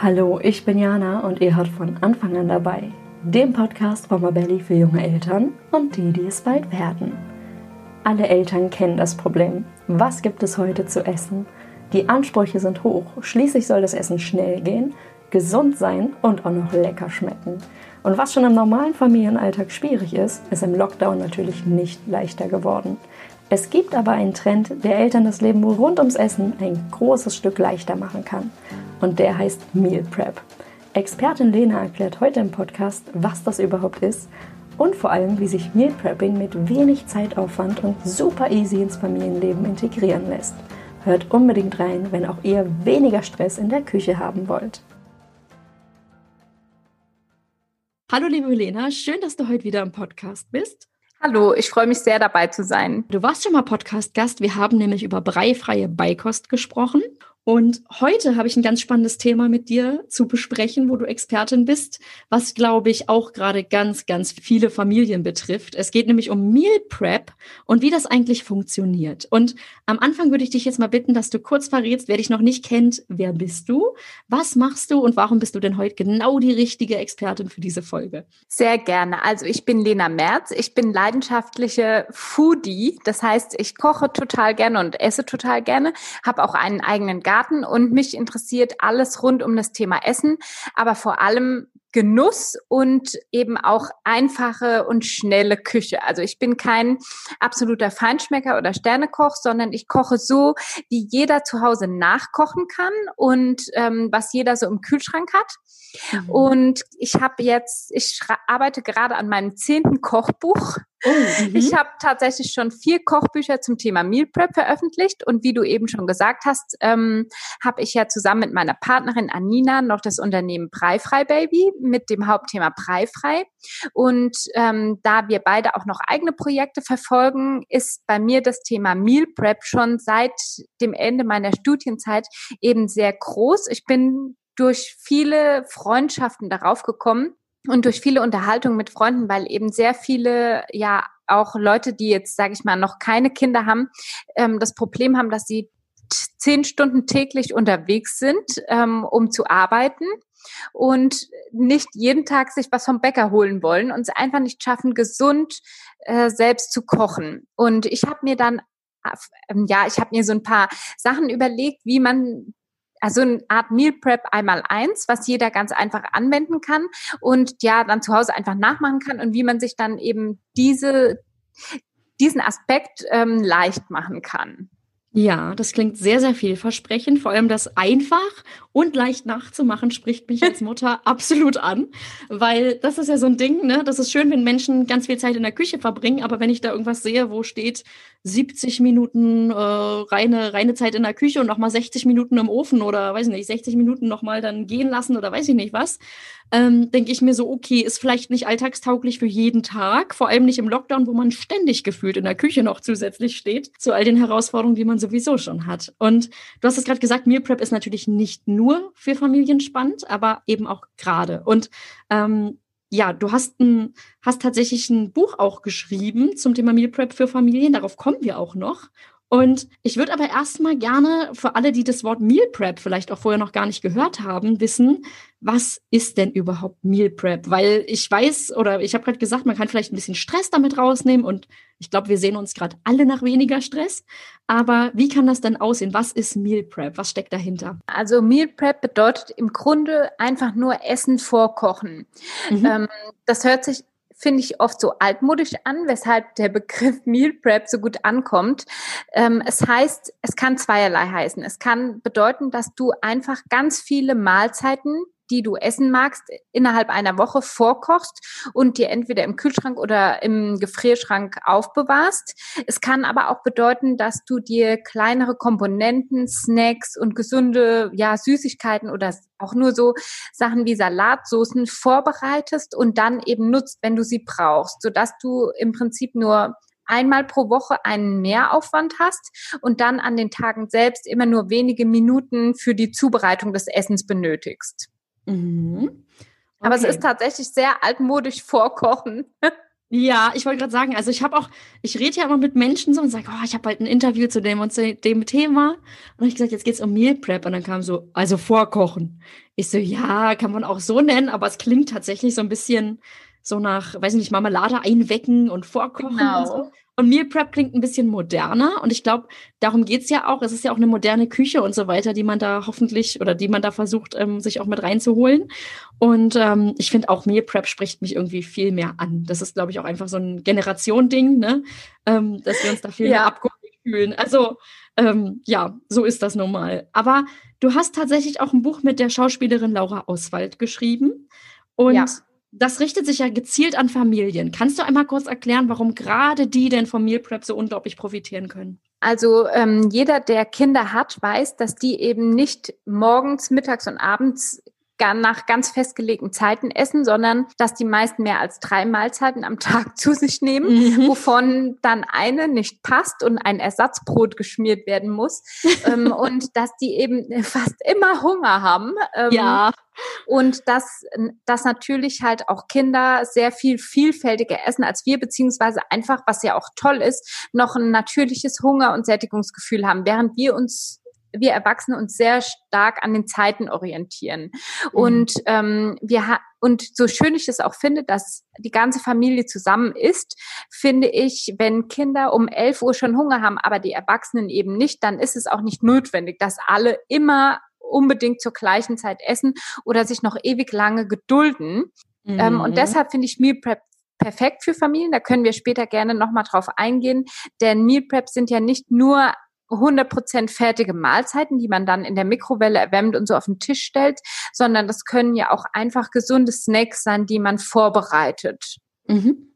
Hallo, ich bin Jana und ihr hört von Anfang an dabei, dem Podcast von Mabelli für junge Eltern und die, die es bald werden. Alle Eltern kennen das Problem. Was gibt es heute zu essen? Die Ansprüche sind hoch. Schließlich soll das Essen schnell gehen, gesund sein und auch noch lecker schmecken. Und was schon im normalen Familienalltag schwierig ist, ist im Lockdown natürlich nicht leichter geworden. Es gibt aber einen Trend, der Eltern das Leben rund ums Essen ein großes Stück leichter machen kann und der heißt Meal Prep. Expertin Lena erklärt heute im Podcast, was das überhaupt ist und vor allem, wie sich Meal Prepping mit wenig Zeitaufwand und super easy ins Familienleben integrieren lässt. Hört unbedingt rein, wenn auch ihr weniger Stress in der Küche haben wollt. Hallo liebe Lena, schön, dass du heute wieder im Podcast bist. Hallo, ich freue mich sehr dabei zu sein. Du warst schon mal Podcast-Gast. Wir haben nämlich über breifreie Beikost gesprochen und heute habe ich ein ganz spannendes Thema mit dir zu besprechen, wo du Expertin bist, was, glaube ich, auch gerade ganz, ganz viele Familien betrifft. Es geht nämlich um Meal Prep und wie das eigentlich funktioniert. Und am Anfang würde ich dich jetzt mal bitten, dass du kurz verrätst, wer dich noch nicht kennt, wer bist du, was machst du und warum bist du denn heute genau die richtige Expertin für diese Folge? Sehr gerne. Also ich bin Lena Merz. Ich bin leidenschaftliche Foodie. Das heißt, ich koche total gerne und esse total gerne, habe auch einen eigenen Garten Garten und mich interessiert alles rund um das Thema Essen, aber vor allem Genuss und eben auch einfache und schnelle Küche. Also ich bin kein absoluter Feinschmecker oder Sternekoch, sondern ich koche so, wie jeder zu Hause nachkochen kann und ähm, was jeder so im Kühlschrank hat. Mhm. Und ich habe jetzt, ich arbeite gerade an meinem zehnten Kochbuch. Oh, mhm. ich habe tatsächlich schon vier Kochbücher zum Thema Meal Prep veröffentlicht und wie du eben schon gesagt hast, ähm, habe ich ja zusammen mit meiner Partnerin Anina noch das Unternehmen Breifrei Baby mit dem Hauptthema Breifrei. Und ähm, da wir beide auch noch eigene Projekte verfolgen, ist bei mir das Thema Meal Prep schon seit dem Ende meiner Studienzeit eben sehr groß. Ich bin durch viele Freundschaften darauf gekommen und durch viele Unterhaltungen mit Freunden, weil eben sehr viele ja auch Leute, die jetzt, sage ich mal, noch keine Kinder haben, ähm, das Problem haben, dass sie zehn Stunden täglich unterwegs sind, ähm, um zu arbeiten und nicht jeden Tag sich was vom Bäcker holen wollen und es einfach nicht schaffen, gesund äh, selbst zu kochen. Und ich habe mir dann ähm, ja, ich habe mir so ein paar Sachen überlegt, wie man also eine Art Meal Prep einmal eins, was jeder ganz einfach anwenden kann und ja dann zu Hause einfach nachmachen kann und wie man sich dann eben diese diesen Aspekt ähm, leicht machen kann. Ja, das klingt sehr, sehr vielversprechend. Vor allem das einfach und leicht nachzumachen spricht mich als Mutter absolut an, weil das ist ja so ein Ding, ne? Das ist schön, wenn Menschen ganz viel Zeit in der Küche verbringen, aber wenn ich da irgendwas sehe, wo steht 70 Minuten äh, reine, reine Zeit in der Küche und nochmal 60 Minuten im Ofen oder weiß ich nicht, 60 Minuten nochmal dann gehen lassen oder weiß ich nicht was, ähm, denke ich mir so, okay, ist vielleicht nicht alltagstauglich für jeden Tag, vor allem nicht im Lockdown, wo man ständig gefühlt in der Küche noch zusätzlich steht, zu all den Herausforderungen, die man sowieso schon hat. Und du hast es gerade gesagt, Meal Prep ist natürlich nicht nur für Familien spannend, aber eben auch gerade. Und ähm, ja, du hast, ein, hast tatsächlich ein Buch auch geschrieben zum Thema Meal Prep für Familien. Darauf kommen wir auch noch. Und ich würde aber erstmal gerne für alle, die das Wort Meal Prep vielleicht auch vorher noch gar nicht gehört haben, wissen, was ist denn überhaupt Meal Prep? Weil ich weiß oder ich habe gerade gesagt, man kann vielleicht ein bisschen Stress damit rausnehmen und ich glaube, wir sehen uns gerade alle nach weniger Stress. Aber wie kann das denn aussehen? Was ist Meal Prep? Was steckt dahinter? Also Meal Prep bedeutet im Grunde einfach nur Essen vorkochen. Mhm. Ähm, das hört sich finde ich oft so altmodisch an, weshalb der Begriff Meal Prep so gut ankommt. Ähm, es heißt, es kann zweierlei heißen. Es kann bedeuten, dass du einfach ganz viele Mahlzeiten die du essen magst, innerhalb einer Woche vorkochst und dir entweder im Kühlschrank oder im Gefrierschrank aufbewahrst. Es kann aber auch bedeuten, dass du dir kleinere Komponenten, Snacks und gesunde ja, Süßigkeiten oder auch nur so Sachen wie Salatsoßen vorbereitest und dann eben nutzt, wenn du sie brauchst, sodass du im Prinzip nur einmal pro Woche einen Mehraufwand hast und dann an den Tagen selbst immer nur wenige Minuten für die Zubereitung des Essens benötigst. Mhm. Okay. Aber es ist tatsächlich sehr altmodisch vorkochen. Ja, ich wollte gerade sagen, also ich habe auch, ich rede ja immer mit Menschen so und sage, oh, ich habe halt ein Interview zu dem und zu dem Thema. Und dann habe ich gesagt, jetzt geht's um Meal Prep. Und dann kam so, also vorkochen. Ich so, ja, kann man auch so nennen, aber es klingt tatsächlich so ein bisschen so nach, weiß ich nicht, Marmelade einwecken und vorkochen genau. und so. Und Meal Prep klingt ein bisschen moderner und ich glaube, darum geht's ja auch. Es ist ja auch eine moderne Küche und so weiter, die man da hoffentlich oder die man da versucht, ähm, sich auch mit reinzuholen. Und ähm, ich finde auch Meal Prep spricht mich irgendwie viel mehr an. Das ist, glaube ich, auch einfach so ein Generation-Ding, ne? Ähm, dass wir uns da viel ja. mehr abgeholt fühlen. Also ähm, ja, so ist das nun mal. Aber du hast tatsächlich auch ein Buch mit der Schauspielerin Laura Oswald geschrieben. Und ja das richtet sich ja gezielt an Familien. Kannst du einmal kurz erklären, warum gerade die denn vom Meal Prep so unglaublich profitieren können? Also ähm, jeder, der Kinder hat, weiß, dass die eben nicht morgens, mittags und abends nach ganz festgelegten Zeiten essen, sondern dass die meisten mehr als drei Mahlzeiten am Tag zu sich nehmen, mhm. wovon dann eine nicht passt und ein Ersatzbrot geschmiert werden muss ähm, und dass die eben fast immer Hunger haben. Ähm, ja. Und dass, dass natürlich halt auch Kinder sehr viel vielfältiger essen als wir, beziehungsweise einfach, was ja auch toll ist, noch ein natürliches Hunger- und Sättigungsgefühl haben, während wir uns wir Erwachsene uns sehr stark an den Zeiten orientieren. Mhm. Und ähm, wir und so schön ich es auch finde, dass die ganze Familie zusammen ist, finde ich, wenn Kinder um 11 Uhr schon Hunger haben, aber die Erwachsenen eben nicht, dann ist es auch nicht notwendig, dass alle immer unbedingt zur gleichen Zeit essen oder sich noch ewig lange gedulden. Mhm. Ähm, und mhm. deshalb finde ich Meal Prep perfekt für Familien. Da können wir später gerne nochmal drauf eingehen. Denn Meal Preps sind ja nicht nur 100% fertige Mahlzeiten, die man dann in der Mikrowelle erwärmt und so auf den Tisch stellt, sondern das können ja auch einfach gesunde Snacks sein, die man vorbereitet. Mhm.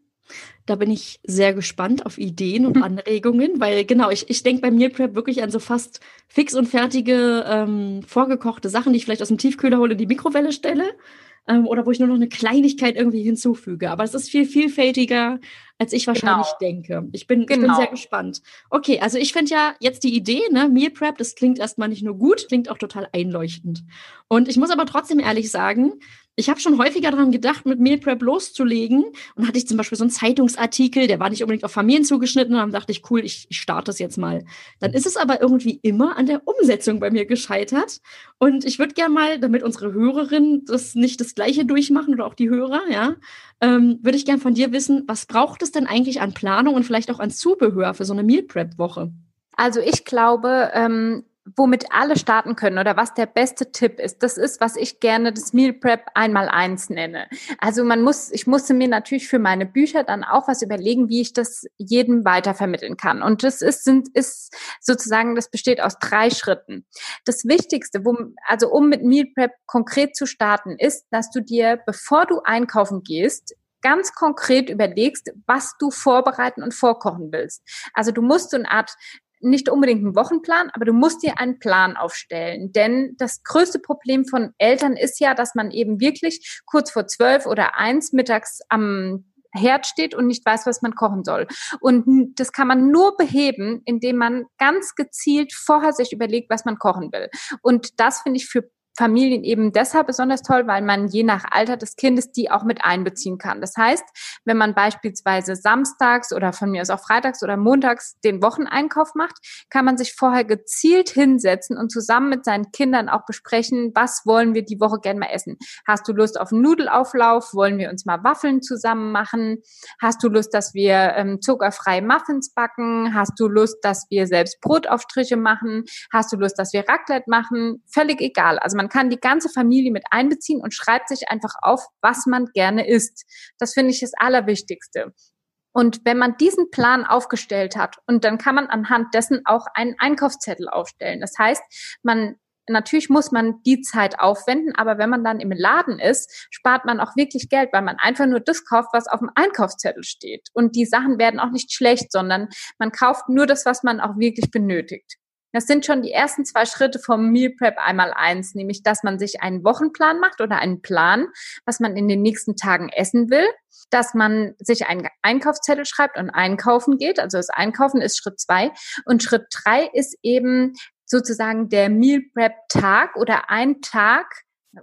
Da bin ich sehr gespannt auf Ideen und Anregungen, weil genau, ich, ich denke bei Meal Prep wirklich an so fast fix und fertige ähm, vorgekochte Sachen, die ich vielleicht aus dem Tiefkühler hole, in die Mikrowelle stelle ähm, oder wo ich nur noch eine Kleinigkeit irgendwie hinzufüge. Aber es ist viel vielfältiger, als ich wahrscheinlich genau. denke. Ich bin, genau. ich bin sehr genau. gespannt. Okay, also ich finde ja jetzt die Idee, ne, Meal Prep, das klingt erstmal nicht nur gut, klingt auch total einleuchtend. Und ich muss aber trotzdem ehrlich sagen, ich habe schon häufiger daran gedacht, mit Meal Prep loszulegen. Und hatte ich zum Beispiel so einen Zeitungsartikel, der war nicht unbedingt auf Familien zugeschnitten. Und dann dachte ich, cool, ich, ich starte das jetzt mal. Dann ist es aber irgendwie immer an der Umsetzung bei mir gescheitert. Und ich würde gerne mal, damit unsere Hörerinnen das nicht das Gleiche durchmachen oder auch die Hörer, ja, ähm, würde ich gerne von dir wissen, was braucht es denn eigentlich an Planung und vielleicht auch an Zubehör für so eine Meal Prep Woche? Also ich glaube, ähm, womit alle starten können oder was der beste Tipp ist, das ist, was ich gerne das Meal Prep einmal eins nenne. Also man muss, ich musste mir natürlich für meine Bücher dann auch was überlegen, wie ich das jedem weitervermitteln kann. Und das ist, sind, ist sozusagen, das besteht aus drei Schritten. Das Wichtigste, wo, also um mit Meal Prep konkret zu starten, ist, dass du dir, bevor du einkaufen gehst, ganz konkret überlegst, was du vorbereiten und vorkochen willst. Also du musst so eine Art nicht unbedingt einen Wochenplan, aber du musst dir einen Plan aufstellen. Denn das größte Problem von Eltern ist ja, dass man eben wirklich kurz vor zwölf oder eins mittags am Herd steht und nicht weiß, was man kochen soll. Und das kann man nur beheben, indem man ganz gezielt vorher sich überlegt, was man kochen will. Und das finde ich für Familien eben deshalb besonders toll, weil man je nach Alter des Kindes die auch mit einbeziehen kann. Das heißt, wenn man beispielsweise samstags oder von mir aus auch freitags oder montags den Wocheneinkauf macht, kann man sich vorher gezielt hinsetzen und zusammen mit seinen Kindern auch besprechen, was wollen wir die Woche gerne mal essen. Hast du Lust auf einen Nudelauflauf? Wollen wir uns mal Waffeln zusammen machen? Hast du Lust, dass wir ähm, zuckerfreie Muffins backen? Hast du Lust, dass wir selbst Brotaufstriche machen? Hast du Lust, dass wir Raclette machen? Völlig egal. Also man kann die ganze Familie mit einbeziehen und schreibt sich einfach auf, was man gerne isst. Das finde ich das Allerwichtigste. Und wenn man diesen Plan aufgestellt hat, und dann kann man anhand dessen auch einen Einkaufszettel aufstellen. Das heißt, man Natürlich muss man die Zeit aufwenden, aber wenn man dann im Laden ist, spart man auch wirklich Geld, weil man einfach nur das kauft, was auf dem Einkaufszettel steht. Und die Sachen werden auch nicht schlecht, sondern man kauft nur das, was man auch wirklich benötigt. Das sind schon die ersten zwei Schritte vom Meal Prep einmal eins, nämlich dass man sich einen Wochenplan macht oder einen Plan, was man in den nächsten Tagen essen will, dass man sich einen Einkaufszettel schreibt und einkaufen geht. Also das Einkaufen ist Schritt zwei. Und Schritt drei ist eben sozusagen der Meal Prep Tag oder ein Tag,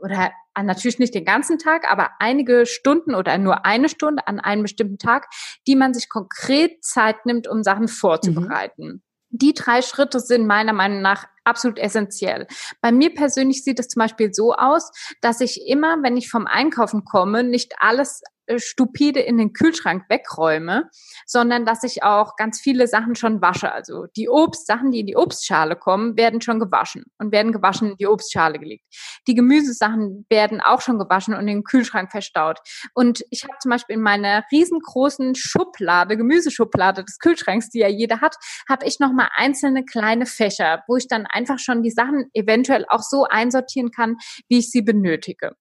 oder natürlich nicht den ganzen Tag, aber einige Stunden oder nur eine Stunde an einem bestimmten Tag, die man sich konkret Zeit nimmt, um Sachen vorzubereiten. Mhm. Die drei Schritte sind meiner Meinung nach absolut essentiell. Bei mir persönlich sieht es zum Beispiel so aus, dass ich immer, wenn ich vom Einkaufen komme, nicht alles stupide in den Kühlschrank wegräume, sondern dass ich auch ganz viele Sachen schon wasche. Also die Obstsachen, die in die Obstschale kommen, werden schon gewaschen und werden gewaschen in die Obstschale gelegt. Die Gemüsesachen werden auch schon gewaschen und in den Kühlschrank verstaut. Und ich habe zum Beispiel in meiner riesengroßen Schublade, Gemüseschublade des Kühlschranks, die ja jeder hat, habe ich nochmal einzelne kleine Fächer, wo ich dann einfach schon die Sachen eventuell auch so einsortieren kann, wie ich sie benötige.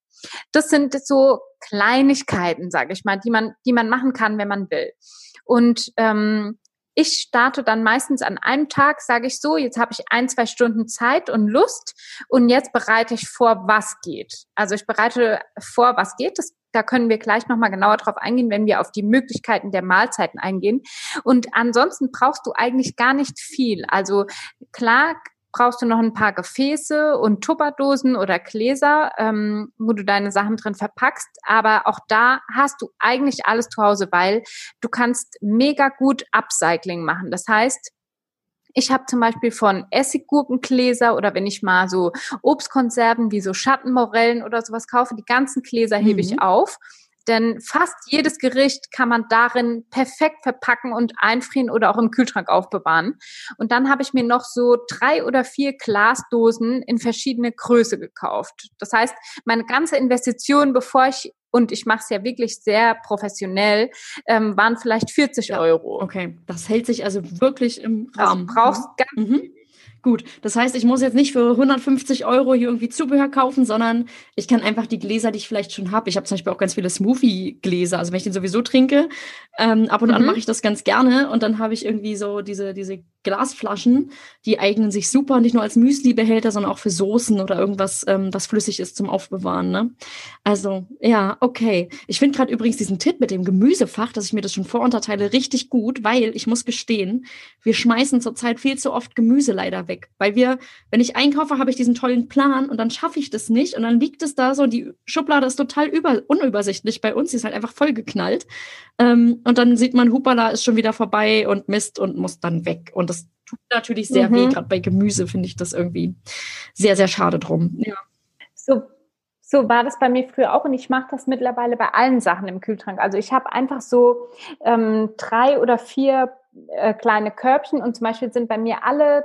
Das sind so Kleinigkeiten, sage ich mal, die man, die man machen kann, wenn man will. Und ähm, ich starte dann meistens an einem Tag, sage ich so, jetzt habe ich ein, zwei Stunden Zeit und Lust und jetzt bereite ich vor, was geht. Also ich bereite vor, was geht. Das, da können wir gleich nochmal genauer drauf eingehen, wenn wir auf die Möglichkeiten der Mahlzeiten eingehen. Und ansonsten brauchst du eigentlich gar nicht viel. Also klar brauchst du noch ein paar Gefäße und Tupperdosen oder Gläser, ähm, wo du deine Sachen drin verpackst. Aber auch da hast du eigentlich alles zu Hause, weil du kannst mega gut Upcycling machen. Das heißt, ich habe zum Beispiel von Essiggurkengläser oder wenn ich mal so Obstkonserven wie so Schattenmorellen oder sowas kaufe, die ganzen Gläser hebe mhm. ich auf denn fast jedes Gericht kann man darin perfekt verpacken und einfrieren oder auch im Kühlschrank aufbewahren. Und dann habe ich mir noch so drei oder vier Glasdosen in verschiedene Größe gekauft. Das heißt, meine ganze Investition, bevor ich und ich mache es ja wirklich sehr professionell, ähm, waren vielleicht 40 ja, Euro. Okay, das hält sich also wirklich im also Rahmen. Also brauchst ganz mhm. Gut, das heißt, ich muss jetzt nicht für 150 Euro hier irgendwie Zubehör kaufen, sondern ich kann einfach die Gläser, die ich vielleicht schon habe. Ich habe zum Beispiel auch ganz viele Smoothie-Gläser. Also wenn ich den sowieso trinke, ähm, ab und mhm. an mache ich das ganz gerne und dann habe ich irgendwie so diese, diese Glasflaschen, die eignen sich super, nicht nur als Müsli-Behälter, sondern auch für Soßen oder irgendwas, ähm, was flüssig ist zum Aufbewahren. Ne? Also, ja, okay. Ich finde gerade übrigens diesen Tipp mit dem Gemüsefach, dass ich mir das schon vorunterteile, richtig gut, weil ich muss gestehen, wir schmeißen zurzeit viel zu oft Gemüse leider weg. Weil wir, wenn ich einkaufe, habe ich diesen tollen Plan und dann schaffe ich das nicht und dann liegt es da so, die Schublade ist total über, unübersichtlich bei uns, die ist halt einfach vollgeknallt. Ähm, und dann sieht man, Hupala ist schon wieder vorbei und Mist und muss dann weg. Und das tut natürlich sehr mhm. weh. Gerade bei Gemüse finde ich das irgendwie sehr, sehr schade drum. Ja. So, so war das bei mir früher auch und ich mache das mittlerweile bei allen Sachen im Kühlschrank. Also ich habe einfach so ähm, drei oder vier äh, kleine Körbchen und zum Beispiel sind bei mir alle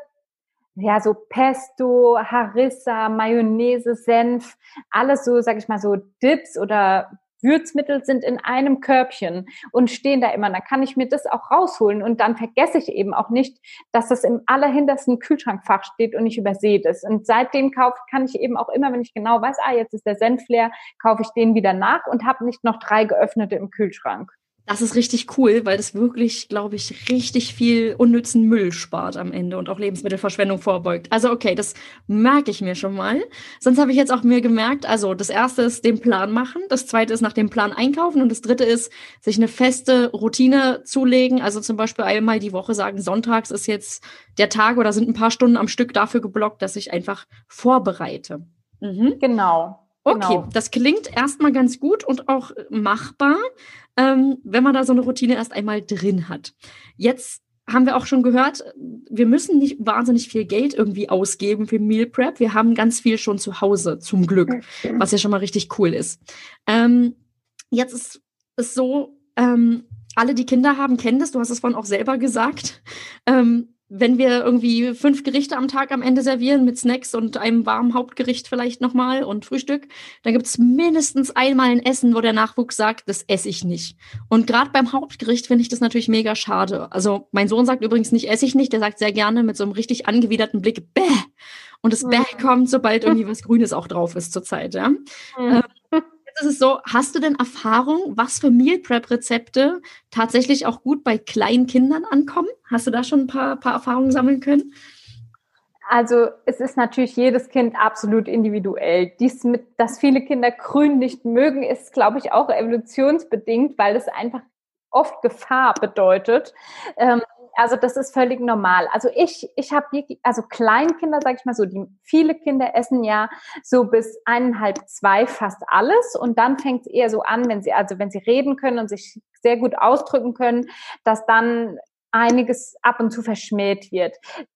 ja, so Pesto, Harissa, Mayonnaise, Senf, alles so, sag ich mal, so Dips oder Würzmittel sind in einem Körbchen und stehen da immer. Da kann ich mir das auch rausholen und dann vergesse ich eben auch nicht, dass das im allerhintersten Kühlschrankfach steht und ich übersehe das. Und seitdem kaufe, kann ich eben auch immer, wenn ich genau weiß, ah, jetzt ist der Senf leer, kaufe ich den wieder nach und habe nicht noch drei geöffnete im Kühlschrank. Das ist richtig cool, weil das wirklich, glaube ich, richtig viel unnützen Müll spart am Ende und auch Lebensmittelverschwendung vorbeugt. Also okay, das merke ich mir schon mal. Sonst habe ich jetzt auch mir gemerkt, also das erste ist den Plan machen, das zweite ist nach dem Plan einkaufen und das dritte ist sich eine feste Routine zulegen. Also zum Beispiel einmal die Woche sagen, sonntags ist jetzt der Tag oder sind ein paar Stunden am Stück dafür geblockt, dass ich einfach vorbereite. Mhm. Genau. Okay, genau. das klingt erstmal ganz gut und auch machbar ähm, wenn man da so eine Routine erst einmal drin hat. Jetzt haben wir auch schon gehört, wir müssen nicht wahnsinnig viel Geld irgendwie ausgeben für Meal Prep. Wir haben ganz viel schon zu Hause, zum Glück, was ja schon mal richtig cool ist. Ähm, jetzt ist es so, ähm, alle, die Kinder haben, kennen das. Du hast es vorhin auch selber gesagt. Ähm, wenn wir irgendwie fünf Gerichte am Tag am Ende servieren mit Snacks und einem warmen Hauptgericht vielleicht nochmal und Frühstück, dann gibt es mindestens einmal ein Essen, wo der Nachwuchs sagt, das esse ich nicht. Und gerade beim Hauptgericht finde ich das natürlich mega schade. Also mein Sohn sagt übrigens nicht, esse ich nicht, der sagt sehr gerne mit so einem richtig angewiderten Blick, bäh. Und das Bäh kommt, sobald irgendwie was Grünes auch drauf ist zurzeit, ja. Mhm. Ähm, ist es so, hast du denn Erfahrung, was für Meal Prep Rezepte tatsächlich auch gut bei kleinen Kindern ankommen? Hast du da schon ein paar, paar Erfahrungen sammeln können? Also es ist natürlich jedes Kind absolut individuell. Dies mit, dass viele Kinder grün nicht mögen, ist, glaube ich, auch evolutionsbedingt, weil es einfach oft Gefahr bedeutet. Ähm, Also das ist völlig normal. Also ich, ich habe wirklich, also Kleinkinder, sage ich mal so, die viele Kinder essen ja so bis eineinhalb, zwei fast alles und dann fängt es eher so an, wenn sie, also wenn sie reden können und sich sehr gut ausdrücken können, dass dann einiges ab und zu verschmäht wird.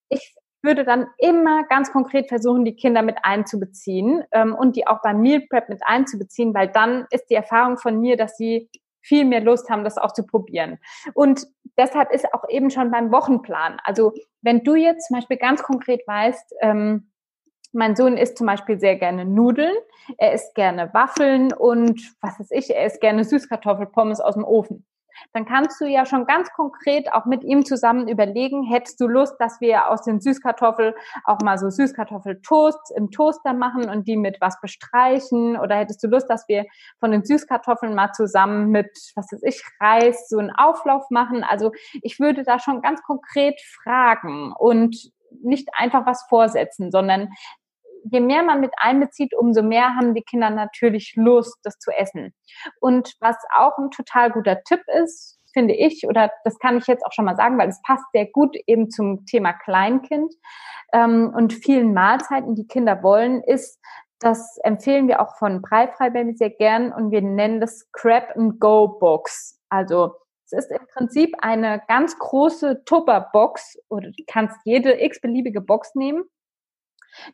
Ich würde dann immer ganz konkret versuchen, die Kinder mit einzubeziehen ähm, und die auch beim Meal Prep mit einzubeziehen, weil dann ist die Erfahrung von mir, dass sie viel mehr Lust haben, das auch zu probieren. Und deshalb ist auch eben schon beim Wochenplan. Also wenn du jetzt zum Beispiel ganz konkret weißt, ähm, mein Sohn isst zum Beispiel sehr gerne Nudeln, er isst gerne Waffeln und was weiß ich, er isst gerne Süßkartoffelpommes aus dem Ofen dann kannst du ja schon ganz konkret auch mit ihm zusammen überlegen, hättest du Lust, dass wir aus den Süßkartoffeln auch mal so Süßkartoffeltoasts im Toaster machen und die mit was bestreichen? Oder hättest du Lust, dass wir von den Süßkartoffeln mal zusammen mit, was weiß ich, Reis so einen Auflauf machen? Also ich würde da schon ganz konkret fragen und nicht einfach was vorsetzen, sondern je mehr man mit einbezieht, umso mehr haben die Kinder natürlich Lust, das zu essen. Und was auch ein total guter Tipp ist, finde ich, oder das kann ich jetzt auch schon mal sagen, weil es passt sehr gut eben zum Thema Kleinkind ähm, und vielen Mahlzeiten, die Kinder wollen, ist, das empfehlen wir auch von Breifrei sehr gern und wir nennen das Crab and Go Box. Also es ist im Prinzip eine ganz große Tupper-Box oder du kannst jede x-beliebige Box nehmen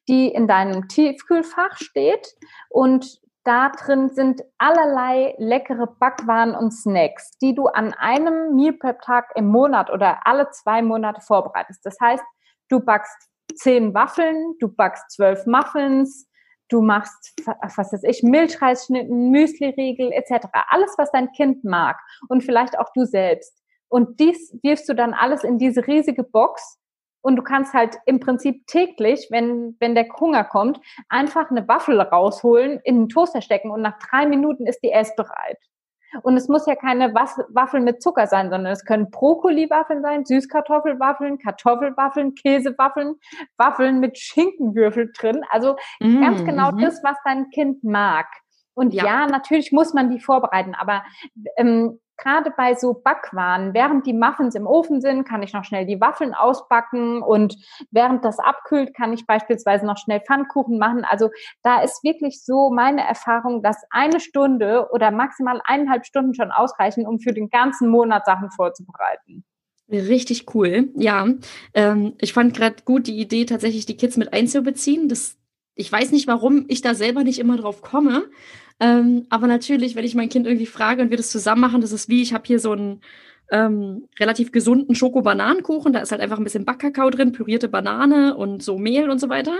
die in deinem Tiefkühlfach steht und da drin sind allerlei leckere Backwaren und Snacks, die du an einem Meal Prep Tag im Monat oder alle zwei Monate vorbereitest. Das heißt, du backst zehn Waffeln, du backst zwölf Muffins, du machst, was weiß ich, Milchreisschnitten, Müsliriegel etc. Alles, was dein Kind mag und vielleicht auch du selbst. Und dies wirfst du dann alles in diese riesige Box und du kannst halt im Prinzip täglich, wenn, wenn der Hunger kommt, einfach eine Waffel rausholen, in den Toaster stecken und nach drei Minuten ist die essbereit. Und es muss ja keine Waffeln mit Zucker sein, sondern es können Brokkoliwaffeln sein, Süßkartoffelwaffeln, Kartoffelwaffeln, Käsewaffeln, Waffeln mit Schinkenwürfel drin. Also mmh, ganz genau mmh. das, was dein Kind mag. Und ja. ja. natürlich muss man die vorbereiten, aber ähm, gerade bei so Backwaren, während die Muffins im Ofen sind, kann ich noch schnell die Waffeln ausbacken und während das abkühlt, kann ich beispielsweise noch schnell Pfannkuchen machen. Also da ist wirklich so meine Erfahrung, dass eine Stunde oder maximal eineinhalb Stunden schon ausreichen, um für den ganzen Monat Sachen vorzubereiten. Richtig cool, ja. Ähm, ich fand gerade gut die Idee, tatsächlich die Kids mit einzubeziehen. Das, ich weiß nicht, warum ich da selber nicht immer drauf komme. Ähm, aber natürlich, wenn ich mein Kind irgendwie frage und wir das zusammen machen, das ist wie, ich habe hier so einen ähm, relativ gesunden Schoko-Bananenkuchen, da ist halt einfach ein bisschen Backkakao drin, pürierte Banane und so Mehl und so weiter.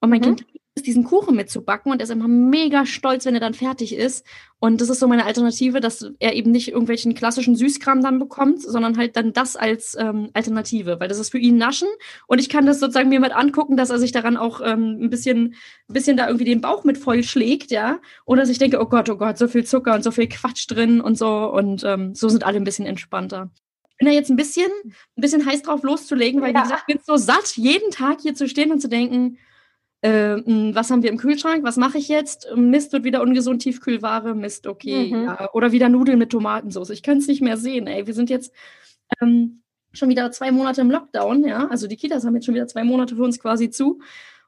Und mein mhm. Kind diesen Kuchen mitzubacken und er ist immer mega stolz, wenn er dann fertig ist. Und das ist so meine Alternative, dass er eben nicht irgendwelchen klassischen Süßkram dann bekommt, sondern halt dann das als ähm, Alternative, weil das ist für ihn Naschen und ich kann das sozusagen mir mit angucken, dass er sich daran auch ähm, ein bisschen, ein bisschen da irgendwie den Bauch mit voll schlägt, ja. Oder dass ich denke, oh Gott, oh Gott, so viel Zucker und so viel Quatsch drin und so und ähm, so sind alle ein bisschen entspannter bin da jetzt ein bisschen, ein bisschen heiß drauf loszulegen, weil ja. wie gesagt, ich bin so satt, jeden Tag hier zu stehen und zu denken, äh, was haben wir im Kühlschrank, was mache ich jetzt? Mist, wird wieder ungesund Tiefkühlware, Mist, okay. Mhm. Ja. Oder wieder Nudeln mit Tomatensauce. Ich kann es nicht mehr sehen, ey. Wir sind jetzt ähm, schon wieder zwei Monate im Lockdown, ja. Also die Kitas haben jetzt schon wieder zwei Monate für uns quasi zu.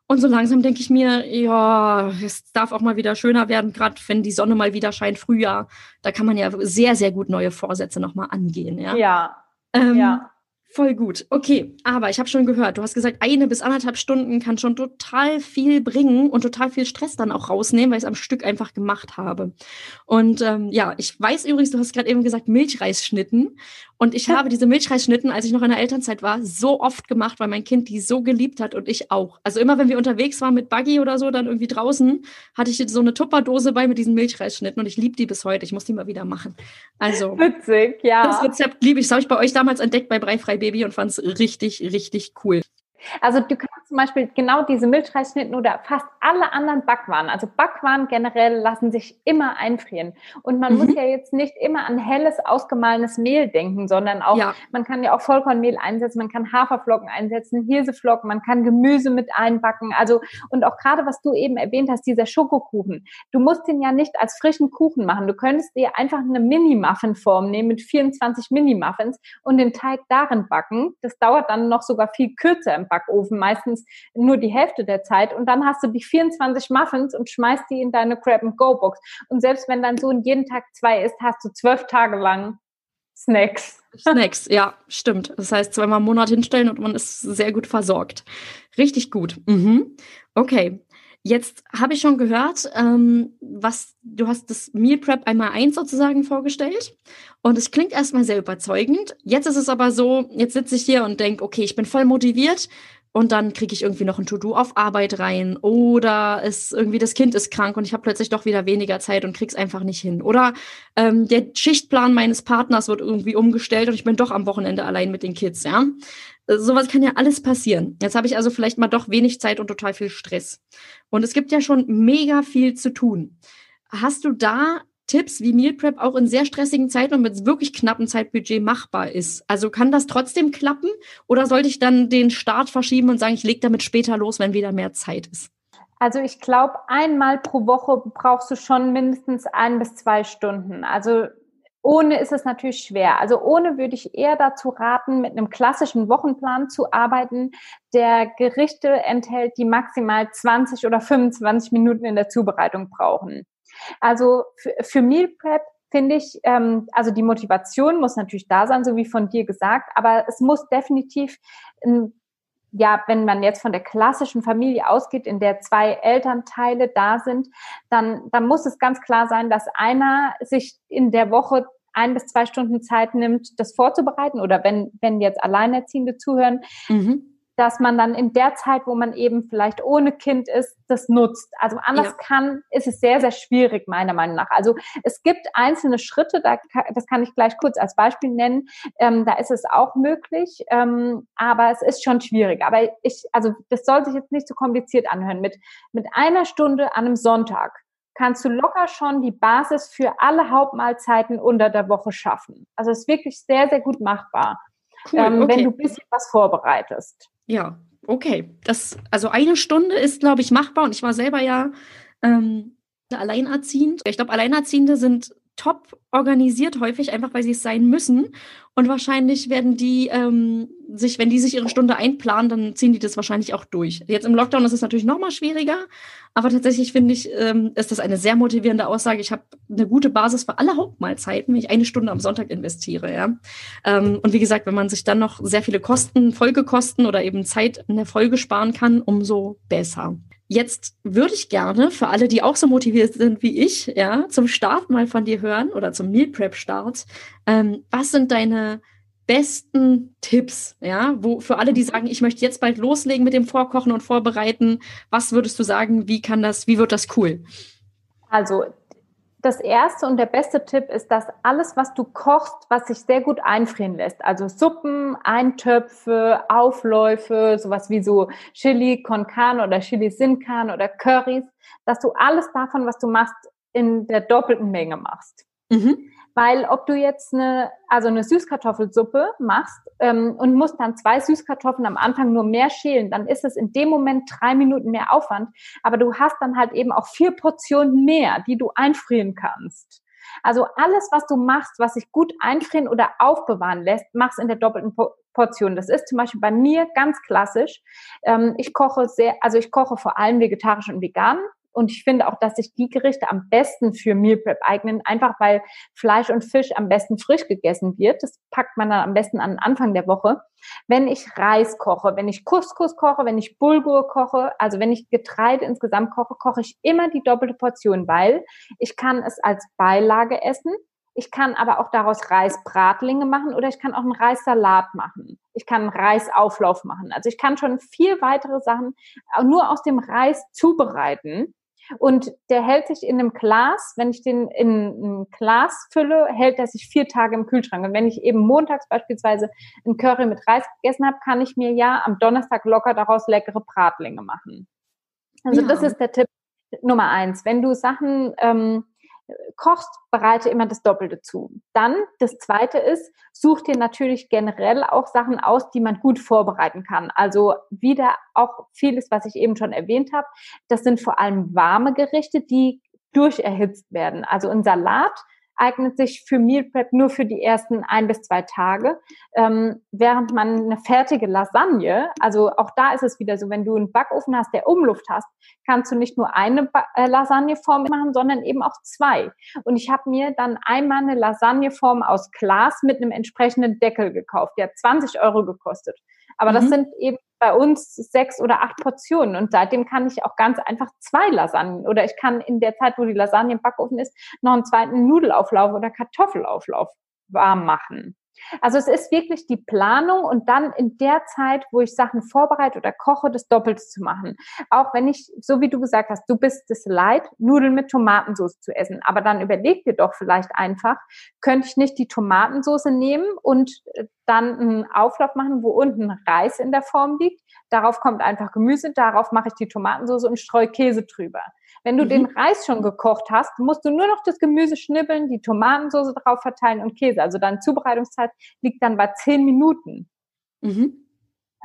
Und so langsam denke ich mir, ja, es darf auch mal wieder schöner werden, gerade wenn die Sonne mal wieder scheint, Frühjahr. Da kann man ja sehr, sehr gut neue Vorsätze nochmal angehen, ja. Ja. Ähm, ja. Voll gut. Okay, aber ich habe schon gehört, du hast gesagt, eine bis anderthalb Stunden kann schon total viel bringen und total viel Stress dann auch rausnehmen, weil ich es am Stück einfach gemacht habe. Und ähm, ja, ich weiß übrigens, du hast gerade eben gesagt, Milchreisschnitten. Und ich habe diese Milchreisschnitten, als ich noch in der Elternzeit war, so oft gemacht, weil mein Kind die so geliebt hat und ich auch. Also immer, wenn wir unterwegs waren mit Buggy oder so, dann irgendwie draußen, hatte ich so eine Tupperdose bei mit diesen Milchreisschnitten und ich liebe die bis heute. Ich muss die mal wieder machen. Also witzig, ja. Das Rezept liebe ich. Das habe ich bei euch damals entdeckt bei Breifrei Baby und fand es richtig, richtig cool. Also du kannst zum Beispiel genau diese Milchreisschnitten oder fast alle anderen Backwaren, also Backwaren generell lassen sich immer einfrieren. Und man mhm. muss ja jetzt nicht immer an helles, ausgemahlenes Mehl denken, sondern auch, ja. man kann ja auch Vollkornmehl einsetzen, man kann Haferflocken einsetzen, Hirseflocken, man kann Gemüse mit einbacken. Also, und auch gerade, was du eben erwähnt hast, dieser Schokokuchen. Du musst den ja nicht als frischen Kuchen machen. Du könntest dir einfach eine Mini-Muffin-Form nehmen mit 24 Mini-Muffins und den Teig darin backen. Das dauert dann noch sogar viel kürzer im Backofen, meistens nur die Hälfte der Zeit. Und dann hast du die 24 Muffins und schmeißt die in deine Grab-and-Go-Box. Und selbst wenn dein Sohn jeden Tag zwei isst, hast du zwölf Tage lang Snacks. Snacks, ja, stimmt. Das heißt, zweimal im Monat hinstellen und man ist sehr gut versorgt. Richtig gut. Mhm. Okay. Jetzt habe ich schon gehört, ähm, was du hast das Meal Prep einmal eins sozusagen vorgestellt und es klingt erstmal sehr überzeugend. Jetzt ist es aber so, jetzt sitze ich hier und denke, okay, ich bin voll motiviert und dann kriege ich irgendwie noch ein To-Do auf Arbeit rein oder es irgendwie das Kind ist krank und ich habe plötzlich doch wieder weniger Zeit und krieg's einfach nicht hin oder ähm, der Schichtplan meines Partners wird irgendwie umgestellt und ich bin doch am Wochenende allein mit den Kids, ja. Sowas kann ja alles passieren. Jetzt habe ich also vielleicht mal doch wenig Zeit und total viel Stress. Und es gibt ja schon mega viel zu tun. Hast du da Tipps, wie Meal Prep auch in sehr stressigen Zeiten und mit wirklich knappen Zeitbudget machbar ist. Also kann das trotzdem klappen oder sollte ich dann den Start verschieben und sagen, ich lege damit später los, wenn wieder mehr Zeit ist? Also ich glaube, einmal pro Woche brauchst du schon mindestens ein bis zwei Stunden. Also ohne ist es natürlich schwer. Also ohne würde ich eher dazu raten, mit einem klassischen Wochenplan zu arbeiten, der Gerichte enthält, die maximal 20 oder 25 Minuten in der Zubereitung brauchen. Also für, für Meal Prep finde ich, ähm, also die Motivation muss natürlich da sein, so wie von dir gesagt, aber es muss definitiv ein ja, wenn man jetzt von der klassischen Familie ausgeht, in der zwei Elternteile da sind, dann, dann muss es ganz klar sein, dass einer sich in der Woche ein bis zwei Stunden Zeit nimmt, das vorzubereiten oder wenn, wenn jetzt Alleinerziehende zuhören, mhm dass man dann in der Zeit, wo man eben vielleicht ohne Kind ist, das nutzt. Also anders ja. kann, ist es sehr, sehr schwierig, meiner Meinung nach. Also es gibt einzelne Schritte, da, das kann ich gleich kurz als Beispiel nennen, ähm, da ist es auch möglich, ähm, aber es ist schon schwierig. Aber ich, also das soll sich jetzt nicht so kompliziert anhören. Mit, mit einer Stunde an einem Sonntag kannst du locker schon die Basis für alle Hauptmahlzeiten unter der Woche schaffen. Also es ist wirklich sehr, sehr gut machbar, cool, ähm, okay. wenn du ein bisschen was vorbereitest. Ja, okay. Das, also eine Stunde ist, glaube ich, machbar und ich war selber ja ähm, alleinerziehend. Ich glaube, Alleinerziehende sind top organisiert häufig, einfach weil sie es sein müssen. Und wahrscheinlich werden die ähm, sich, wenn die sich ihre Stunde einplanen, dann ziehen die das wahrscheinlich auch durch. Jetzt im Lockdown ist es natürlich noch mal schwieriger, aber tatsächlich finde ich, ähm, ist das eine sehr motivierende Aussage. Ich habe eine gute Basis für alle Hauptmahlzeiten, wenn ich eine Stunde am Sonntag investiere. Ja? Ähm, und wie gesagt, wenn man sich dann noch sehr viele Kosten, Folgekosten oder eben Zeit in der Folge sparen kann, umso besser. Jetzt würde ich gerne für alle, die auch so motiviert sind wie ich, ja, zum Start mal von dir hören oder zum Meal Prep Start. Ähm, was sind deine besten Tipps, ja, wo für alle, die sagen, ich möchte jetzt bald loslegen mit dem Vorkochen und Vorbereiten, was würdest du sagen, wie kann das, wie wird das cool? Also das erste und der beste Tipp ist, dass alles, was du kochst, was sich sehr gut einfrieren lässt, also Suppen, Eintöpfe, Aufläufe, sowas wie so Chili con Carne oder Chili sin Carne oder Currys, dass du alles davon, was du machst, in der doppelten Menge machst. Mhm. Weil ob du jetzt eine, also eine Süßkartoffelsuppe machst ähm, und musst dann zwei Süßkartoffeln am Anfang nur mehr schälen, dann ist es in dem Moment drei Minuten mehr Aufwand. Aber du hast dann halt eben auch vier Portionen mehr, die du einfrieren kannst. Also alles, was du machst, was sich gut einfrieren oder aufbewahren lässt, machst in der doppelten Portion. Das ist zum Beispiel bei mir ganz klassisch. Ähm, ich koche sehr, also ich koche vor allem vegetarisch und vegan. Und ich finde auch, dass sich die Gerichte am besten für Meal Prep eignen, einfach weil Fleisch und Fisch am besten frisch gegessen wird. Das packt man dann am besten an Anfang der Woche. Wenn ich Reis koche, wenn ich Couscous koche, wenn ich Bulgur koche, also wenn ich Getreide insgesamt koche, koche ich immer die doppelte Portion, weil ich kann es als Beilage essen. Ich kann aber auch daraus Reisbratlinge machen oder ich kann auch einen Reissalat machen. Ich kann einen Reisauflauf machen. Also ich kann schon viel weitere Sachen nur aus dem Reis zubereiten Und der hält sich in einem Glas, wenn ich den in ein Glas fülle, hält er sich vier Tage im Kühlschrank. Und wenn ich eben montags beispielsweise ein Curry mit Reis gegessen habe, kann ich mir ja am Donnerstag locker daraus leckere Bratlinge machen. Also ja. das ist der Tipp Nummer eins. Wenn du Sachen ähm, kochst, bereite immer das Doppelte zu. Dann das zweite ist, such dir natürlich generell auch Sachen aus, die man gut vorbereiten kann. Also wieder auch vieles, was ich eben schon erwähnt habe. Das sind vor allem warme Gerichte, die durcherhitzt werden. Also ein Salat eignet sich für Meal Prep nur für die ersten ein bis zwei Tage, ähm, während man eine fertige Lasagne, also auch da ist es wieder so, wenn du einen Backofen hast, der Umluft hast, kannst du nicht nur eine ba äh, Lasagneform machen, sondern eben auch zwei. Und ich habe mir dann einmal eine Lasagneform aus Glas mit einem entsprechenden Deckel gekauft. Die hat 20 Euro gekostet. Aber mhm. das sind eben bei uns sechs oder acht Portionen und seitdem kann ich auch ganz einfach zwei Lasagnen oder ich kann in der Zeit, wo die Lasagne im Backofen ist, noch einen zweiten Nudelauflauf oder Kartoffelauflauf warm machen. Also es ist wirklich die Planung und dann in der Zeit, wo ich Sachen vorbereite oder koche, das Doppelte zu machen. Auch wenn ich, so wie du gesagt hast, du bist es leid, Nudeln mit Tomatensauce zu essen. Aber dann überleg dir doch vielleicht einfach, könnte ich nicht die Tomatensauce nehmen und äh, dann einen Auflauf machen, wo unten Reis in der Form liegt. Darauf kommt einfach Gemüse, darauf mache ich die Tomatensauce und streue Käse drüber. Wenn du mhm. den Reis schon gekocht hast, musst du nur noch das Gemüse schnibbeln, die Tomatensauce drauf verteilen und Käse. Also deine Zubereitungszeit liegt dann bei zehn Minuten. Mhm.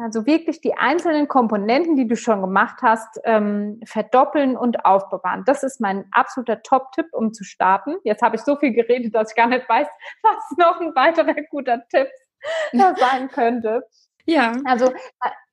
Also wirklich die einzelnen Komponenten, die du schon gemacht hast, ähm, verdoppeln und aufbewahren. Das ist mein absoluter Top-Tipp, um zu starten. Jetzt habe ich so viel geredet, dass ich gar nicht weiß, was noch ein weiterer guter Tipp sein könnte. Ja. Also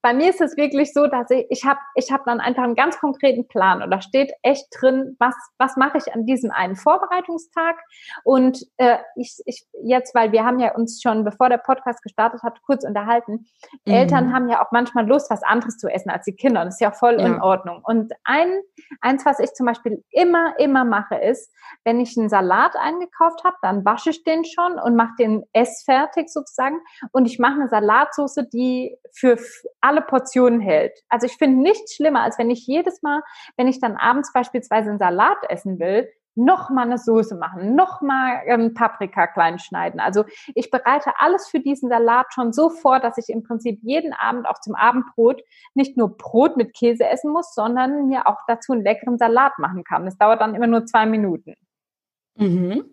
bei mir ist es wirklich so, dass ich, ich habe ich hab dann einfach einen ganz konkreten Plan und da steht echt drin, was, was mache ich an diesem einen Vorbereitungstag. Und äh, ich, ich jetzt, weil wir haben ja uns schon, bevor der Podcast gestartet hat, kurz unterhalten, mhm. Eltern haben ja auch manchmal Lust, was anderes zu essen als die Kinder. Und das ist ja voll ja. in Ordnung. Und ein, eins, was ich zum Beispiel immer, immer mache, ist, wenn ich einen Salat eingekauft habe, dann wasche ich den schon und mache den essfertig sozusagen. Und ich mache eine Salatsauce, die für alle alle Portionen hält. Also ich finde nichts schlimmer, als wenn ich jedes Mal, wenn ich dann abends beispielsweise einen Salat essen will, noch mal eine Soße machen, noch mal ähm, Paprika klein schneiden. Also ich bereite alles für diesen Salat schon so vor, dass ich im Prinzip jeden Abend auch zum Abendbrot nicht nur Brot mit Käse essen muss, sondern mir auch dazu einen leckeren Salat machen kann. Das dauert dann immer nur zwei Minuten. Mhm.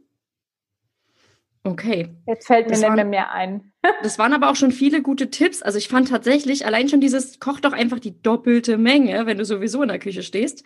Okay. Jetzt fällt mir nicht mehr ein. das waren aber auch schon viele gute Tipps. Also ich fand tatsächlich allein schon dieses, koch doch einfach die doppelte Menge, wenn du sowieso in der Küche stehst.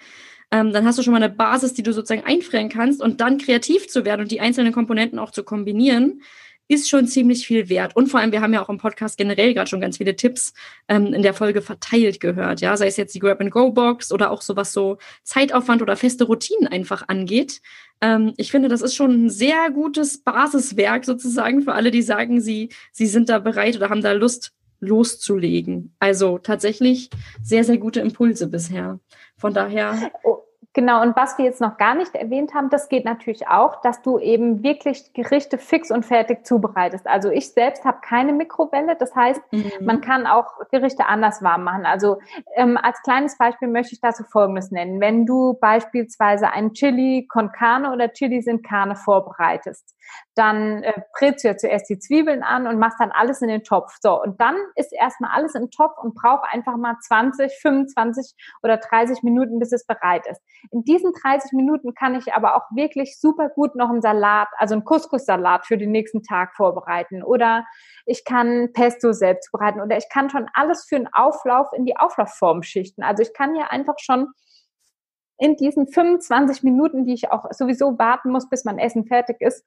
Ähm, dann hast du schon mal eine Basis, die du sozusagen einfrieren kannst und dann kreativ zu werden und die einzelnen Komponenten auch zu kombinieren ist schon ziemlich viel wert. Und vor allem, wir haben ja auch im Podcast generell gerade schon ganz viele Tipps ähm, in der Folge verteilt gehört, ja, sei es jetzt die Grab-and-Go-Box oder auch so was so Zeitaufwand oder feste Routinen einfach angeht. Ähm, ich finde, das ist schon ein sehr gutes Basiswerk sozusagen für alle, die sagen, sie, sie sind da bereit oder haben da Lust loszulegen. Also tatsächlich sehr, sehr gute Impulse bisher. Von daher. Oh Genau, und was wir jetzt noch gar nicht erwähnt haben, das geht natürlich auch, dass du eben wirklich Gerichte fix und fertig zubereitest. Also ich selbst habe keine Mikrowelle, das heißt, mhm. man kann auch Gerichte anders warm machen. Also ähm, als kleines Beispiel möchte ich dazu Folgendes nennen. Wenn du beispielsweise ein Chili con Carne oder Chili sin Carne vorbereitest, dann äh, brätst du ja zuerst die Zwiebeln an und machst dann alles in den Topf. So, und dann ist erstmal alles im Topf und braucht einfach mal 20, 25 oder 30 Minuten, bis es bereit ist. In diesen 30 Minuten kann ich aber auch wirklich super gut noch einen Salat, also einen Couscous-Salat für den nächsten Tag vorbereiten oder ich kann Pesto selbst bereiten oder ich kann schon alles für einen Auflauf in die Auflaufform schichten. Also ich kann ja einfach schon in diesen 25 Minuten, die ich auch sowieso warten muss, bis mein Essen fertig ist,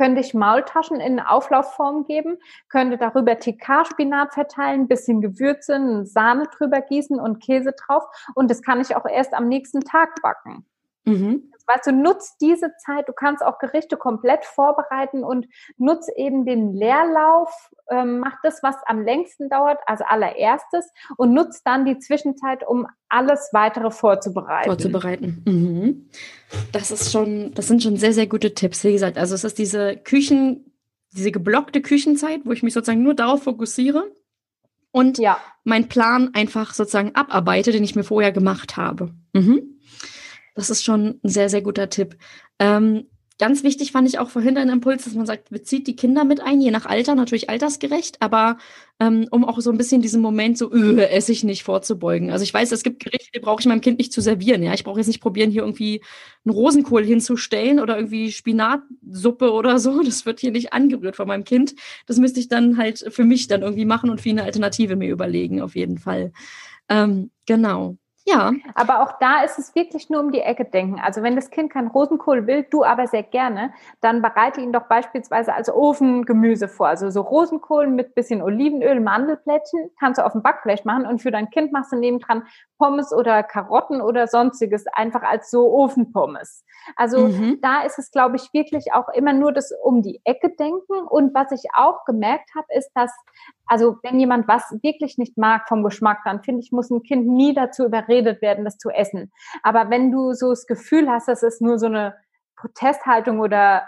könnte ich Maultaschen in Auflaufform geben, könnte darüber TK-Spinat verteilen, bisschen Gewürze, Sahne drüber gießen und Käse drauf. Und das kann ich auch erst am nächsten Tag backen. Mhm. Weißt du, nutzt diese Zeit, du kannst auch Gerichte komplett vorbereiten und nutz eben den Leerlauf, ähm, mach das, was am längsten dauert, also allererstes und nutz dann die Zwischenzeit, um alles weitere vorzubereiten. Vorzubereiten. Mhm. Das ist schon, das sind schon sehr, sehr gute Tipps. Wie gesagt, also es ist diese Küchen, diese geblockte Küchenzeit, wo ich mich sozusagen nur darauf fokussiere und ja. meinen Plan einfach sozusagen abarbeite, den ich mir vorher gemacht habe. Mhm. Das ist schon ein sehr, sehr guter Tipp. Ähm, Ganz wichtig fand ich auch vorhin deinen Impuls, dass man sagt, bezieht die Kinder mit ein, je nach Alter, natürlich altersgerecht, aber ähm, um auch so ein bisschen diesen Moment so, öh, esse ich nicht vorzubeugen. Also ich weiß, es gibt Gerichte, die brauche ich meinem Kind nicht zu servieren. Ja, ich brauche jetzt nicht probieren, hier irgendwie einen Rosenkohl hinzustellen oder irgendwie Spinatsuppe oder so. Das wird hier nicht angerührt von meinem Kind. Das müsste ich dann halt für mich dann irgendwie machen und für eine Alternative mir überlegen, auf jeden Fall. Ähm, genau. Ja. Aber auch da ist es wirklich nur um die Ecke denken. Also wenn das Kind kein Rosenkohl will, du aber sehr gerne, dann bereite ihn doch beispielsweise als Ofengemüse vor. Also so Rosenkohl mit bisschen Olivenöl, Mandelplättchen kannst du auf dem Backblech machen und für dein Kind machst du nebendran Pommes oder Karotten oder sonstiges einfach als so Ofenpommes. Also mhm. da ist es, glaube ich, wirklich auch immer nur das um die Ecke denken. Und was ich auch gemerkt habe, ist, dass, also wenn jemand was wirklich nicht mag vom Geschmack, dann finde ich, muss ein Kind nie dazu überredet werden, das zu essen. Aber wenn du so das Gefühl hast, dass es nur so eine Protesthaltung oder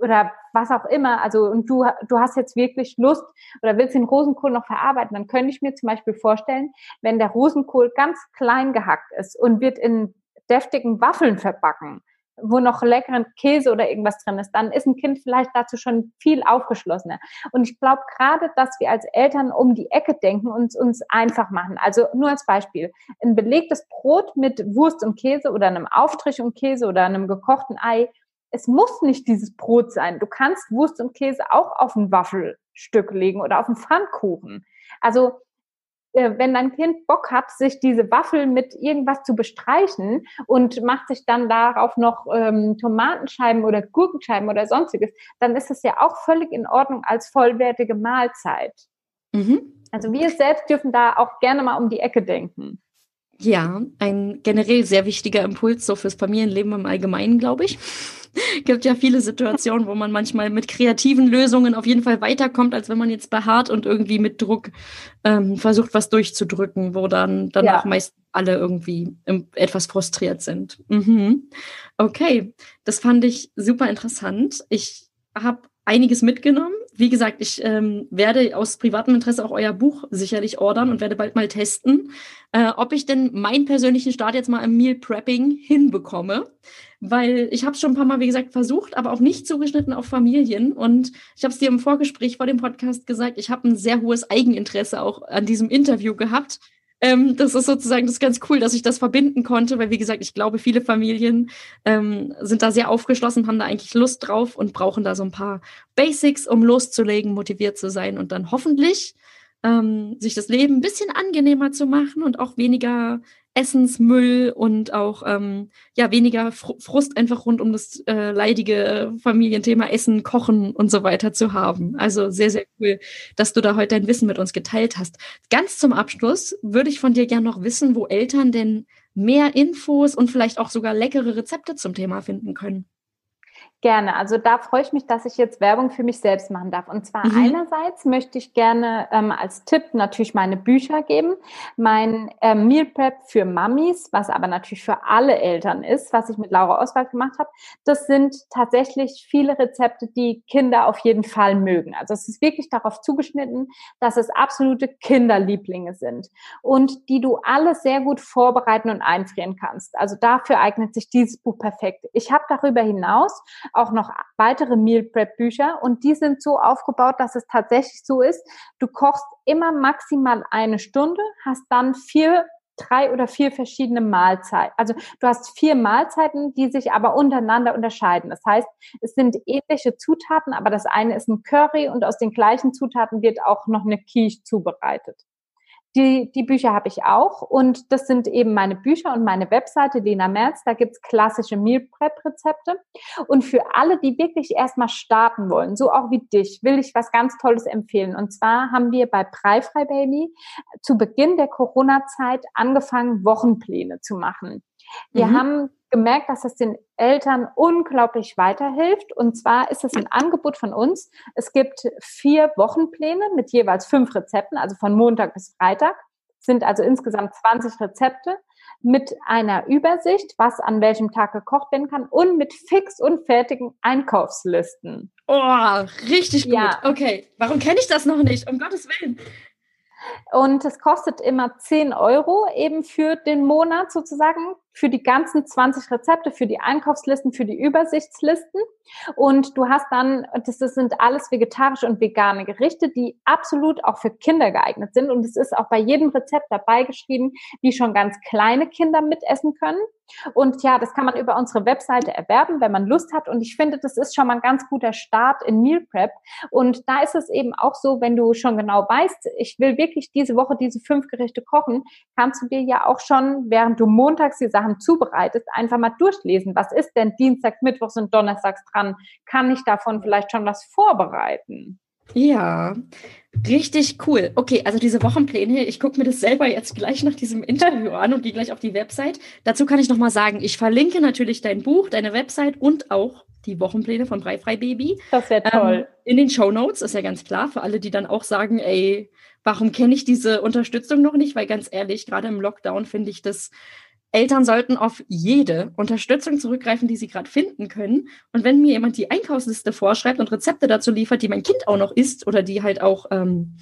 oder was auch immer, also und du, du hast jetzt wirklich Lust oder willst den Rosenkohl noch verarbeiten, dann könnte ich mir zum Beispiel vorstellen, wenn der Rosenkohl ganz klein gehackt ist und wird in deftigen Waffeln verbacken, wo noch leckeren Käse oder irgendwas drin ist, dann ist ein Kind vielleicht dazu schon viel aufgeschlossener. Und ich glaube gerade, dass wir als Eltern um die Ecke denken und uns einfach machen. Also nur als Beispiel, ein belegtes Brot mit Wurst und Käse oder einem Aufstrich und Käse oder einem gekochten Ei, es muss nicht dieses Brot sein. Du kannst Wurst und Käse auch auf ein Waffelstück legen oder auf einen Pfannkuchen. Also äh, wenn dein Kind Bock hat, sich diese Waffel mit irgendwas zu bestreichen und macht sich dann darauf noch ähm, Tomatenscheiben oder Gurkenscheiben oder sonstiges, dann ist es ja auch völlig in Ordnung als vollwertige Mahlzeit. Mhm. Also wir selbst dürfen da auch gerne mal um die Ecke denken. Ja, ein generell sehr wichtiger Impuls so fürs Familienleben im Allgemeinen, glaube ich. Gibt ja viele Situationen, wo man manchmal mit kreativen Lösungen auf jeden Fall weiterkommt, als wenn man jetzt beharrt und irgendwie mit Druck ähm, versucht, was durchzudrücken, wo dann danach ja. meist alle irgendwie etwas frustriert sind. Mhm. Okay, das fand ich super interessant. Ich habe einiges mitgenommen. Wie gesagt, ich ähm, werde aus privatem Interesse auch euer Buch sicherlich ordern und werde bald mal testen, äh, ob ich denn meinen persönlichen Start jetzt mal im Meal Prepping hinbekomme. Weil ich habe es schon ein paar Mal, wie gesagt, versucht, aber auch nicht zugeschnitten auf Familien. Und ich habe es dir im Vorgespräch vor dem Podcast gesagt, ich habe ein sehr hohes Eigeninteresse auch an diesem Interview gehabt ähm, das ist sozusagen das ist ganz cool, dass ich das verbinden konnte, weil wie gesagt, ich glaube, viele Familien ähm, sind da sehr aufgeschlossen, haben da eigentlich Lust drauf und brauchen da so ein paar Basics, um loszulegen, motiviert zu sein und dann hoffentlich ähm, sich das Leben ein bisschen angenehmer zu machen und auch weniger Essensmüll und auch ähm, ja weniger Frust einfach rund um das äh, leidige Familienthema Essen, Kochen und so weiter zu haben. Also sehr, sehr cool, dass du da heute dein Wissen mit uns geteilt hast. Ganz zum Abschluss würde ich von dir gerne noch wissen, wo Eltern denn mehr Infos und vielleicht auch sogar leckere Rezepte zum Thema finden können. Gerne. Also da freue ich mich, dass ich jetzt Werbung für mich selbst machen darf. Und zwar mhm. einerseits möchte ich gerne ähm, als Tipp natürlich meine Bücher geben. Mein ähm, Meal Prep für Mamis, was aber natürlich für alle Eltern ist, was ich mit Laura Oswald gemacht habe. Das sind tatsächlich viele Rezepte, die Kinder auf jeden Fall mögen. Also es ist wirklich darauf zugeschnitten, dass es absolute Kinderlieblinge sind und die du alle sehr gut vorbereiten und einfrieren kannst. Also dafür eignet sich dieses Buch perfekt. Ich habe darüber hinaus auch noch weitere Meal Prep Bücher und die sind so aufgebaut, dass es tatsächlich so ist, du kochst immer maximal eine Stunde, hast dann vier drei oder vier verschiedene Mahlzeiten. Also du hast vier Mahlzeiten, die sich aber untereinander unterscheiden. Das heißt, es sind ähnliche Zutaten, aber das eine ist ein Curry und aus den gleichen Zutaten wird auch noch eine Quiche zubereitet. Die, die Bücher habe ich auch und das sind eben meine Bücher und meine Webseite Lena Merz. Da gibt's klassische Meal Prep Rezepte. Und für alle, die wirklich erstmal starten wollen, so auch wie dich, will ich was ganz Tolles empfehlen. Und zwar haben wir bei Preifrei Baby zu Beginn der Corona-Zeit angefangen, Wochenpläne zu machen. Wir mhm. haben gemerkt, dass es den Eltern unglaublich weiterhilft. Und zwar ist es ein Angebot von uns. Es gibt vier Wochenpläne mit jeweils fünf Rezepten, also von Montag bis Freitag. Sind also insgesamt 20 Rezepte mit einer Übersicht, was an welchem Tag gekocht werden kann und mit fix und fertigen Einkaufslisten. Oh, richtig gut. Ja. Okay, warum kenne ich das noch nicht? Um Gottes Willen. Und es kostet immer 10 Euro eben für den Monat sozusagen für die ganzen 20 Rezepte, für die Einkaufslisten, für die Übersichtslisten. Und du hast dann, das sind alles vegetarische und vegane Gerichte, die absolut auch für Kinder geeignet sind. Und es ist auch bei jedem Rezept dabei geschrieben, wie schon ganz kleine Kinder mitessen können. Und ja, das kann man über unsere Webseite erwerben, wenn man Lust hat. Und ich finde, das ist schon mal ein ganz guter Start in Meal Prep. Und da ist es eben auch so, wenn du schon genau weißt, ich will wirklich diese Woche diese fünf Gerichte kochen, kannst du dir ja auch schon, während du montags die Sachen zubereitest, einfach mal durchlesen. Was ist denn Dienstag, Mittwochs und Donnerstags dran? Kann ich davon vielleicht schon was vorbereiten? Ja, richtig cool. Okay, also diese Wochenpläne, ich gucke mir das selber jetzt gleich nach diesem Interview an und gehe gleich auf die Website. Dazu kann ich nochmal sagen, ich verlinke natürlich dein Buch, deine Website und auch die Wochenpläne von Breifrei Baby. Das wäre toll. Ähm, in den Show Notes ist ja ganz klar, für alle, die dann auch sagen, ey, warum kenne ich diese Unterstützung noch nicht? Weil ganz ehrlich, gerade im Lockdown finde ich das Eltern sollten auf jede Unterstützung zurückgreifen, die sie gerade finden können. Und wenn mir jemand die Einkaufsliste vorschreibt und Rezepte dazu liefert, die mein Kind auch noch isst oder die halt auch ähm,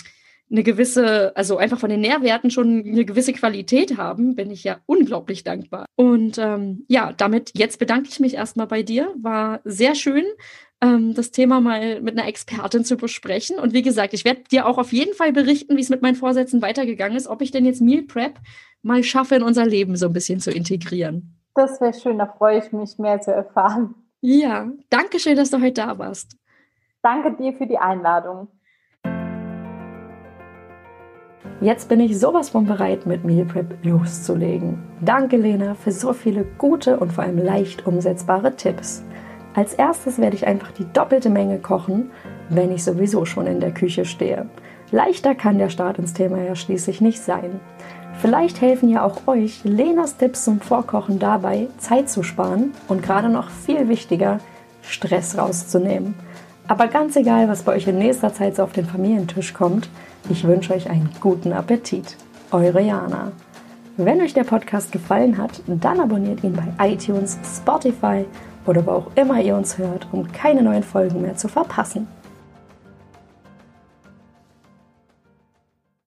eine gewisse, also einfach von den Nährwerten schon eine gewisse Qualität haben, bin ich ja unglaublich dankbar. Und ähm, ja, damit jetzt bedanke ich mich erstmal bei dir. War sehr schön, ähm, das Thema mal mit einer Expertin zu besprechen. Und wie gesagt, ich werde dir auch auf jeden Fall berichten, wie es mit meinen Vorsätzen weitergegangen ist, ob ich denn jetzt Meal Prep mal schaffe, in unser Leben so ein bisschen zu integrieren. Das wäre schön, da freue ich mich, mehr zu erfahren. Ja, danke schön, dass du heute da warst. Danke dir für die Einladung. Jetzt bin ich sowas von bereit, mit Meal Prep loszulegen. Danke, Lena, für so viele gute und vor allem leicht umsetzbare Tipps. Als erstes werde ich einfach die doppelte Menge kochen, wenn ich sowieso schon in der Küche stehe. Leichter kann der Start ins Thema ja schließlich nicht sein. Vielleicht helfen ja auch euch Lenas Tipps zum Vorkochen dabei, Zeit zu sparen und gerade noch viel wichtiger, Stress rauszunehmen. Aber ganz egal, was bei euch in nächster Zeit so auf den Familientisch kommt, ich wünsche euch einen guten Appetit. Eure Jana. Wenn euch der Podcast gefallen hat, dann abonniert ihn bei iTunes, Spotify oder wo auch immer ihr uns hört, um keine neuen Folgen mehr zu verpassen.